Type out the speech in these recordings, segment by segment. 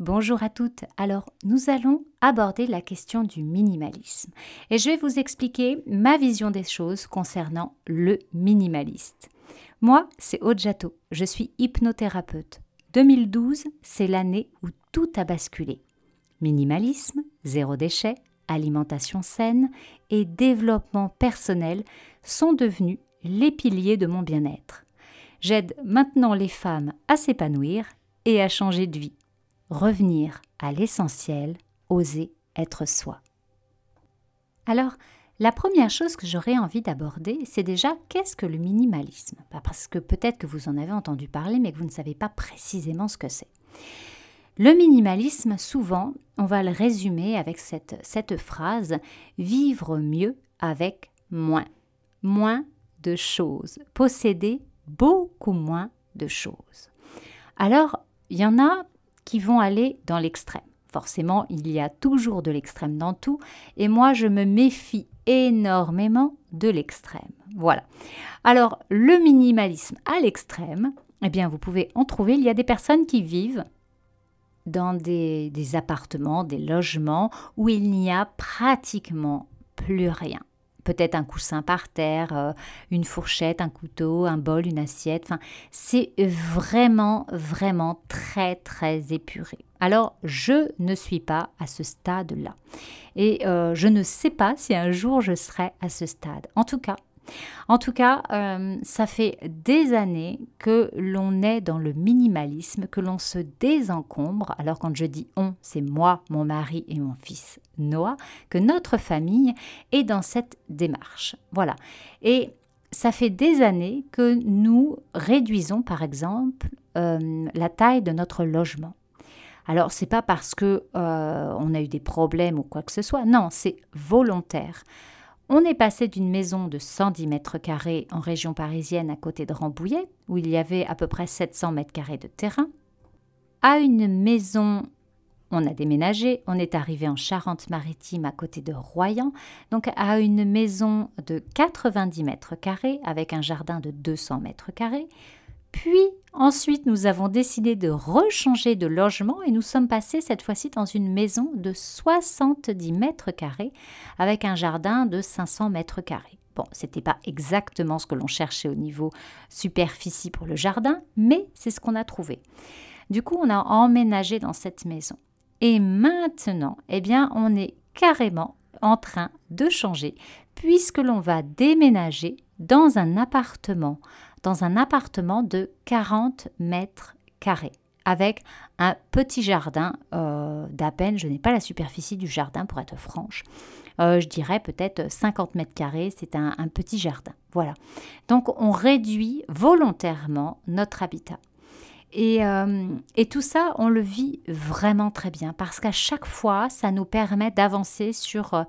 Bonjour à toutes. Alors, nous allons aborder la question du minimalisme et je vais vous expliquer ma vision des choses concernant le minimaliste. Moi, c'est Aude. Je suis hypnothérapeute. 2012, c'est l'année où tout a basculé. Minimalisme, zéro déchet, alimentation saine et développement personnel sont devenus les piliers de mon bien-être. J'aide maintenant les femmes à s'épanouir et à changer de vie revenir à l'essentiel, oser être soi. Alors, la première chose que j'aurais envie d'aborder, c'est déjà qu'est-ce que le minimalisme? Parce que peut-être que vous en avez entendu parler, mais que vous ne savez pas précisément ce que c'est. Le minimalisme, souvent, on va le résumer avec cette, cette phrase vivre mieux avec moins. Moins de choses. Posséder beaucoup moins de choses. Alors, il y en a vont aller dans l'extrême. Forcément, il y a toujours de l'extrême dans tout, et moi je me méfie énormément de l'extrême. Voilà. Alors, le minimalisme à l'extrême, eh bien, vous pouvez en trouver. Il y a des personnes qui vivent dans des, des appartements, des logements où il n'y a pratiquement plus rien peut-être un coussin par terre, euh, une fourchette, un couteau, un bol, une assiette. C'est vraiment, vraiment très, très épuré. Alors, je ne suis pas à ce stade-là. Et euh, je ne sais pas si un jour je serai à ce stade. En tout cas, en tout cas, euh, ça fait des années que l'on est dans le minimalisme, que l'on se désencombre. Alors quand je dis on, c'est moi, mon mari et mon fils Noah, que notre famille est dans cette démarche. Voilà. Et ça fait des années que nous réduisons, par exemple, euh, la taille de notre logement. Alors, c'est pas parce que euh, on a eu des problèmes ou quoi que ce soit. Non, c'est volontaire. On est passé d'une maison de 110 mètres carrés en région parisienne à côté de Rambouillet, où il y avait à peu près 700 mètres carrés de terrain, à une maison on a déménagé, on est arrivé en Charente-Maritime à côté de Royan, donc à une maison de 90 mètres carrés avec un jardin de 200 mètres carrés, puis ensuite, nous avons décidé de rechanger de logement et nous sommes passés cette fois-ci dans une maison de 70 mètres carrés avec un jardin de 500 mètres carrés. Bon, c'était pas exactement ce que l'on cherchait au niveau superficie pour le jardin, mais c'est ce qu'on a trouvé. Du coup, on a emménagé dans cette maison. Et maintenant, eh bien, on est carrément en train de changer puisque l'on va déménager dans un appartement dans un appartement de 40 mètres carrés avec un petit jardin euh, d'à peine, je n'ai pas la superficie du jardin pour être franche, euh, je dirais peut-être 50 mètres carrés, c'est un, petit jardin. Voilà. Donc on réduit volontairement notre habitat. Euh, et, tout ça, on le vit vraiment très bien parce qu'à chaque fois, ça nous permet d'avancer sur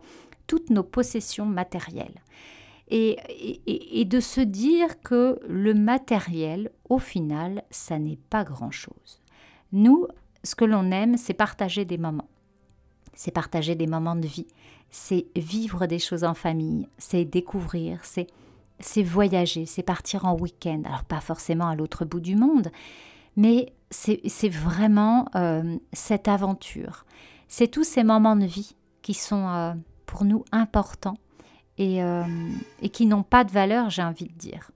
toutes nos possessions matérielles et, de se dire que le matériel, au final, ça n'est pas grand-chose. Nous, ce que l'on aime, c'est partager des moments. C'est partager des moments de vie. C'est vivre des choses en famille. C'est découvrir. C'est c'est voyager. C'est partir en week-end. Alors pas forcément à l'autre bout du monde, mais c'est vraiment euh, cette aventure. C'est tous ces moments de vie qui sont euh, pour nous importants euh, et, qui n'ont pas de valeur, j'ai envie de dire.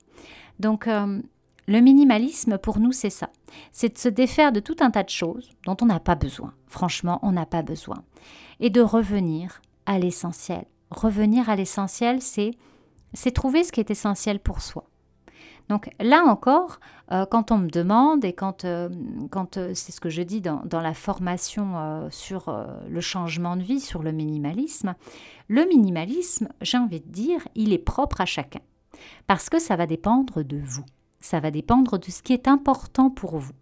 Donc, euh, le minimalisme, pour nous, c'est ça. C'est de se défaire de tout un tas de choses dont on n'a pas besoin. Franchement, on n'a pas besoin. Et de revenir à l'essentiel. Revenir à l'essentiel, c'est trouver ce qui est essentiel pour soi. Donc là encore, euh, quand on me demande, et quand, euh, quand euh, c'est ce que je dis dans, la formation sur le changement de vie, sur le minimalisme, le minimalisme, j'ai envie de dire, il est propre à chacun. Parce que ça va dépendre de vous. Ça va dépendre de ce qui est important pour vous.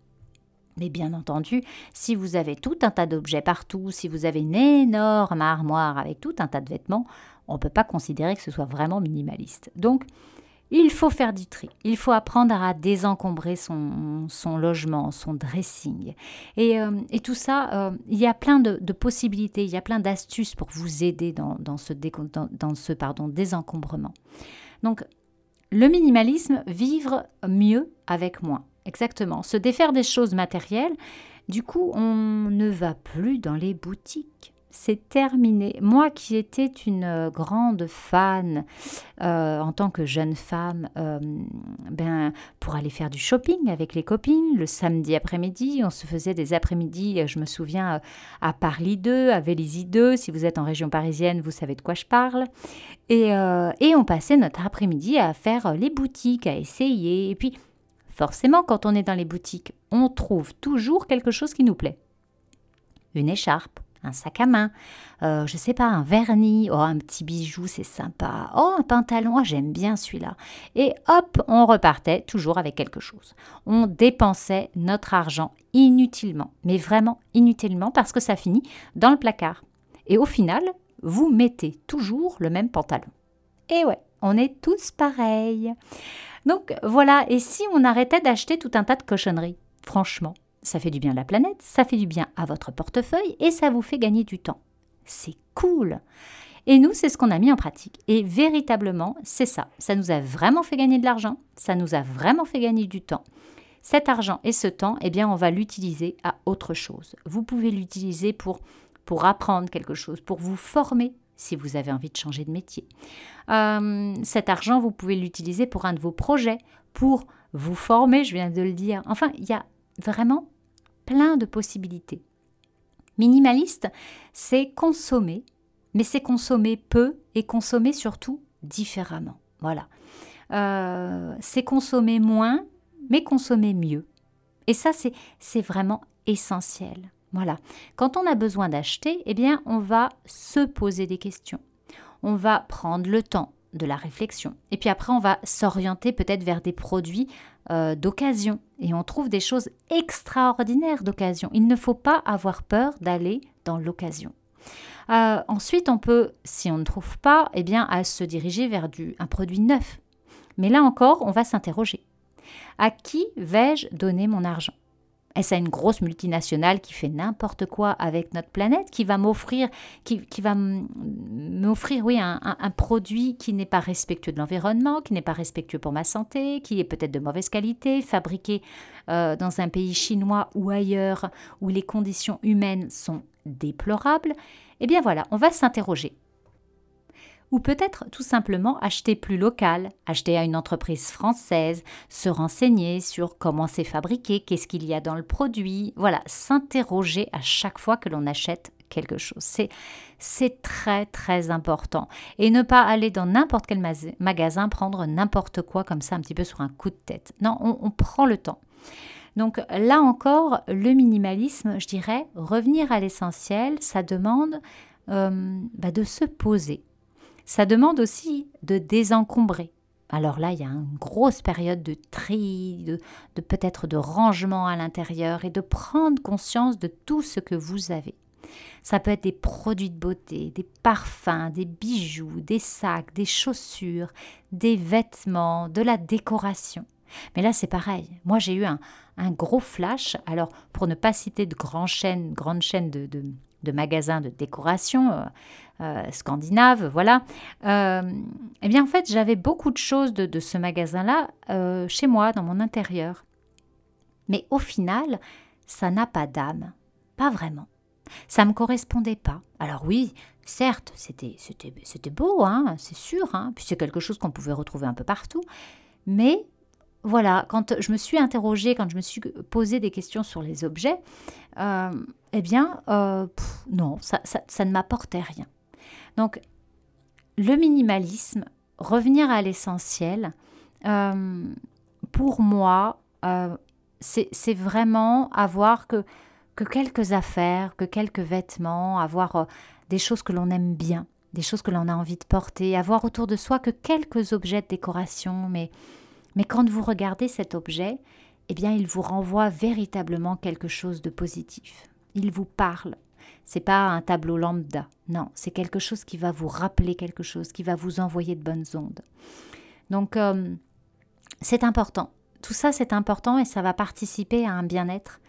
Mais bien entendu, si vous avez tout un tas d'objets partout, si vous avez une énorme armoire avec tout un tas de vêtements, on ne peut pas considérer que ce soit vraiment minimaliste. Donc, il faut faire du tri. Il faut apprendre à désencombrer son, logement, son dressing. Et, euh, tout ça, euh, il y a plein de, possibilités, il y a plein d'astuces pour vous aider dans, ce, dans, ce pardon, désencombrement. Donc, le minimalisme, vivre mieux avec moins. Exactement. Se défaire des choses matérielles, Du coup, on ne va plus dans les boutiques c'est terminé. Moi qui étais une euh, grande fan euh, en tant que jeune femme, euh, ben, pour aller faire du shopping avec les copines, le samedi après-midi, on se faisait des après-midi, je me souviens, à Paris 2, à Vélizy 2, si vous êtes en région parisienne, vous savez de quoi je parle. Et, et on passait notre après-midi à faire les boutiques, à essayer. Et puis, forcément, quand on est dans les boutiques, on trouve toujours quelque chose qui nous plaît. Une écharpe, un sac à main, euh, je sais pas, un vernis, oh, un petit bijou, c'est sympa, oh, un pantalon, oh, j'aime bien celui-là. Et hop, on repartait toujours avec quelque chose. On dépensait notre argent inutilement, mais vraiment inutilement, parce que ça finit dans le placard. Et au final, vous mettez toujours le même pantalon. Et ouais, on est tous pareils. Donc voilà, et si on arrêtait d'acheter tout un tas de cochonneries? Franchement, ça fait du bien à la planète, ça fait du bien à votre portefeuille et ça vous fait gagner du temps. C'est cool. Et nous, c'est ce qu'on a mis en pratique. Et véritablement, c'est ça. Ça nous a vraiment fait gagner de l'argent, ça nous a vraiment fait gagner du temps. Cet argent et ce temps, eh bien, on va l'utiliser à autre chose. Vous pouvez l'utiliser pour, pour apprendre quelque chose, pour vous former si vous avez envie de changer de métier. Euh, cet argent, vous pouvez l'utiliser pour un de vos projets, pour vous former, je viens de le dire. Enfin, il y a vraiment plein de possibilités. Minimaliste, c'est consommer, mais c'est consommer peu et consommer surtout différemment. Voilà. Euh, c'est consommer moins, mais consommer mieux. Et ça, c'est vraiment essentiel. Voilà. Quand on a besoin d'acheter, eh bien, on va se poser des questions. On va prendre le temps de la réflexion. Et puis après, on va s'orienter peut-être vers des produits euh, d'occasion. Et on trouve des choses extraordinaires d'occasion. Il ne faut pas avoir peur d'aller dans l'occasion. Euh, ensuite, on peut, si on ne trouve pas, eh bien, à se diriger vers du, un produit neuf. Mais là encore, on va s'interroger. À qui vais-je donner mon argent? Est-ce à une grosse multinationale qui fait n'importe quoi avec notre planète, qui va m'offrir, qui, va m'offrir, oui, un, produit qui n'est pas respectueux de l'environnement, qui n'est pas respectueux pour ma santé, qui est peut-être de mauvaise qualité, fabriqué euh, dans un pays chinois ou ailleurs où les conditions humaines sont déplorables. Eh bien voilà, on va s'interroger ou peut-être tout simplement acheter plus local, acheter à une entreprise française, se renseigner sur comment c'est fabriqué, qu'est-ce qu'il y a dans le produit, voilà, s'interroger à chaque fois que l'on achète quelque chose. C'est, très très important. Et ne pas aller dans n'importe quel magasin prendre n'importe quoi comme ça un petit peu sur un coup de tête. Non, on, prend le temps. Donc là encore, le minimalisme, je dirais, revenir à l'essentiel, ça demande euh, bah, de se poser ça demande aussi de désencombrer. Alors là, il y a une grosse période de tri, de, peut-être de rangement à l'intérieur et de prendre conscience de tout ce que vous avez. Ça peut être des produits de beauté, des parfums, des bijoux, des sacs, des chaussures, des vêtements, de la décoration. Mais là, c'est pareil. Moi, j'ai eu un, gros flash. Alors, pour ne pas citer de grandes chaînes, grandes chaînes de, de magasins de décoration euh, euh, scandinaves, voilà. Euh, eh bien, en fait, j'avais beaucoup de choses de, ce magasin-là chez moi, dans mon intérieur. Mais au final, ça n'a pas d'âme. Pas vraiment. Ça ne me correspondait pas. Alors oui, certes, c'était, c'était, c'était beau, hein, c'est sûr, hein, puis c'est quelque chose qu'on pouvait retrouver un peu partout, mais voilà, quand je me suis interrogée, quand je me suis posé des questions sur les objets, euh, eh bien, euh, non, ça, ne m'apportait rien. Donc, le minimalisme, revenir à l'essentiel, euh, pour moi, c'est vraiment avoir que, que quelques affaires, que quelques vêtements, avoir des choses que l'on aime bien, des choses que l'on a envie de porter, avoir autour de soi que quelques objets de décoration, mais mais quand vous regardez cet objet, eh bien, il vous renvoie véritablement quelque chose de positif. Il vous parle. C'est pas un tableau lambda. Non, c'est quelque chose qui va vous rappeler quelque chose, qui va vous envoyer de bonnes ondes. Donc, euh, c'est important. Tout ça, c'est important et ça va participer à un bien-être.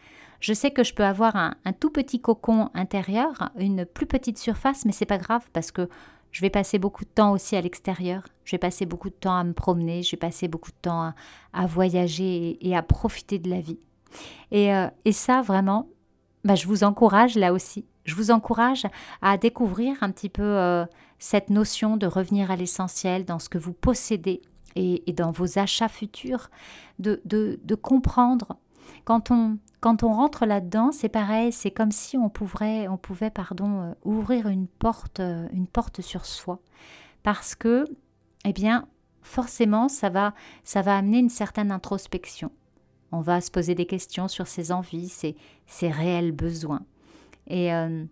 Je sais que je peux avoir un, un, tout petit cocon intérieur, une plus petite surface, mais c'est pas grave parce que je vais passer beaucoup de temps aussi à l'extérieur. Je vais passer beaucoup de temps à me promener. Je vais passer beaucoup de temps à, voyager et, à profiter de la vie. Et, euh, ça, vraiment, bah, je vous encourage là aussi. Je vous encourage à découvrir un petit peu euh, cette notion de revenir à l'essentiel dans ce que vous possédez et, dans vos achats futurs, de, comprendre. Quand on, quand on rentre là-dedans, c'est pareil, c'est comme si on pouvait, on pouvait pardon, euh, ouvrir une porte, euh, une porte sur soi. Parce que, eh bien, forcément, ça va, ça va amener une certaine introspection. On va se poser des questions sur ses envies, ses, ses réels besoins. Et, euh,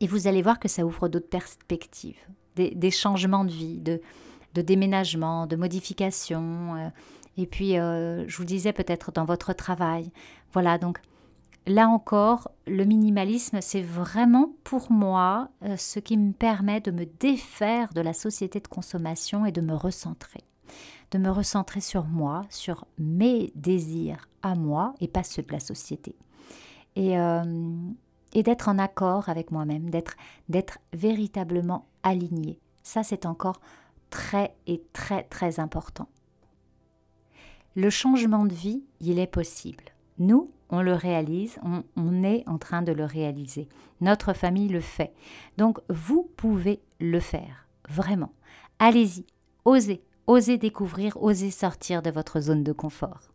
et, vous allez voir que ça ouvre d'autres perspectives, des, changements de vie, de, de déménagement, de modifications. Euh, et puis, euh, je vous disais peut-être dans votre travail. Voilà, donc là encore, le minimalisme, c'est vraiment pour moi ce qui me permet de me défaire de la société de consommation et de me recentrer de me recentrer sur moi, sur mes désirs à moi et pas ceux de la société. Et, euh, et d'être en accord avec moi-même, d'être véritablement aligné. Ça, c'est encore très et très très important. Le changement de vie, il est possible. Nous, on le réalise, on, est en train de le réaliser. Notre famille le fait. Donc, vous pouvez le faire, vraiment. Allez-y, osez, Osez découvrir, osez sortir de votre zone de confort.